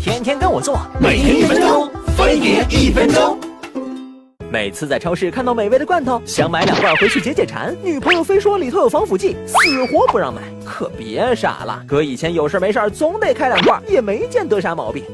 天天跟我做，每天一分钟，分别一分钟。每次在超市看到美味的罐头，想买两罐回去解解馋，女朋友非说里头有防腐剂，死活不让买。可别傻了，哥以前有事没事总得开两罐，也没见得啥毛病。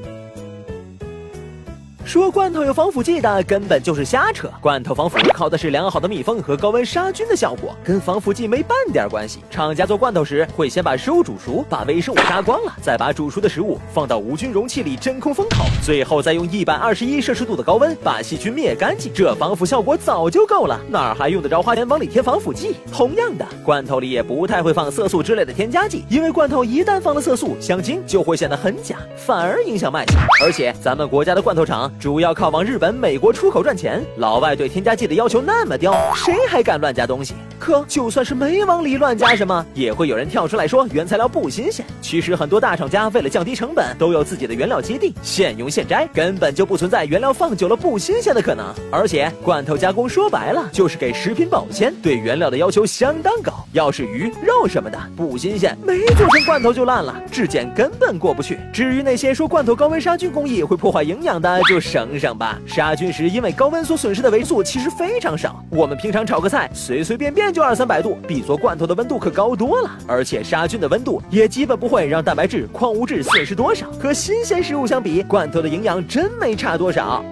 说罐头有防腐剂的根本就是瞎扯，罐头防腐靠的是良好的密封和高温杀菌的效果，跟防腐剂没半点关系。厂家做罐头时会先把食物煮熟，把微生物杀光了，再把煮熟的食物放到无菌容器里真空封口，最后再用一百二十一摄氏度的高温把细菌灭干净，这防腐效果早就够了，哪儿还用得着花钱往里添防腐剂？同样的，罐头里也不太会放色素之类的添加剂，因为罐头一旦放了色素，香精就会显得很假，反而影响卖相。而且咱们国家的罐头厂。主要靠往日本、美国出口赚钱，老外对添加剂的要求那么刁，谁还敢乱加东西？可就算是没往里乱加什么，也会有人跳出来说原材料不新鲜。其实很多大厂家为了降低成本，都有自己的原料基地，现用现摘，根本就不存在原料放久了不新鲜的可能。而且罐头加工说白了就是给食品保鲜，对原料的要求相当高。要是鱼肉什么的不新鲜，没做成罐头就烂了，质检根本过不去。至于那些说罐头高温杀菌工艺会破坏营养的，就省省吧。杀菌时因为高温所损失的维生素其实非常少，我们平常炒个菜随随便便。就二三百度，比做罐头的温度可高多了，而且杀菌的温度也基本不会让蛋白质、矿物质损失多少。和新鲜食物相比，罐头的营养真没差多少。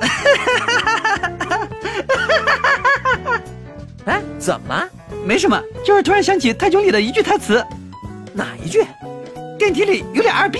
哎，怎么了？没什么，就是突然想起泰囧里的一句台词，哪一句？电梯里有俩二逼。